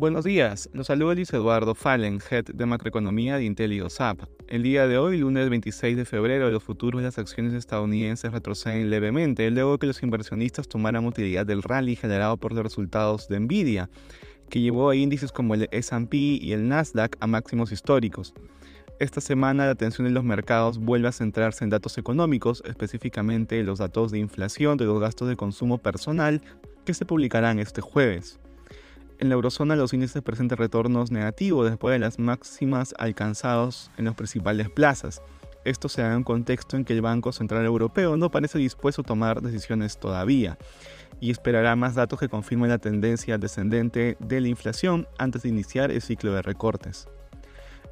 Buenos días, los saluda Luis Eduardo Fallen, Head de Macroeconomía de IntelioSAP. El día de hoy, lunes 26 de febrero, los futuros de las acciones estadounidenses retroceden levemente luego que los inversionistas tomaran utilidad del rally generado por los resultados de Nvidia, que llevó a índices como el S&P y el Nasdaq a máximos históricos. Esta semana la atención de los mercados vuelve a centrarse en datos económicos, específicamente los datos de inflación de los gastos de consumo personal que se publicarán este jueves. En la eurozona los índices presentan retornos negativos después de las máximas alcanzados en las principales plazas. Esto se da en un contexto en que el Banco Central Europeo no parece dispuesto a tomar decisiones todavía y esperará más datos que confirmen la tendencia descendente de la inflación antes de iniciar el ciclo de recortes.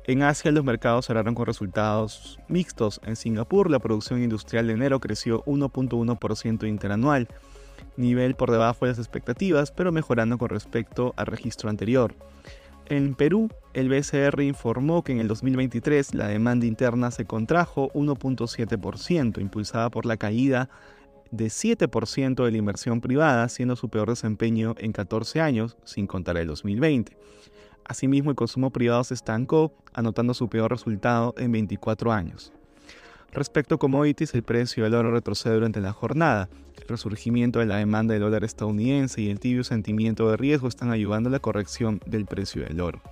En Asia los mercados cerraron con resultados mixtos. En Singapur la producción industrial de enero creció 1.1% interanual, nivel por debajo de las expectativas, pero mejorando con respecto al registro anterior. En Perú, el BCR informó que en el 2023 la demanda interna se contrajo 1.7%, impulsada por la caída de 7% de la inversión privada, siendo su peor desempeño en 14 años, sin contar el 2020. Asimismo, el consumo privado se estancó, anotando su peor resultado en 24 años. Respecto a commodities, el precio del oro retrocede durante la jornada. Resurgimiento de la demanda del dólar estadounidense y el tibio sentimiento de riesgo están ayudando a la corrección del precio del oro.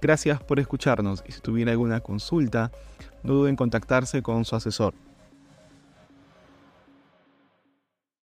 Gracias por escucharnos y si tuviera alguna consulta, no duden en contactarse con su asesor.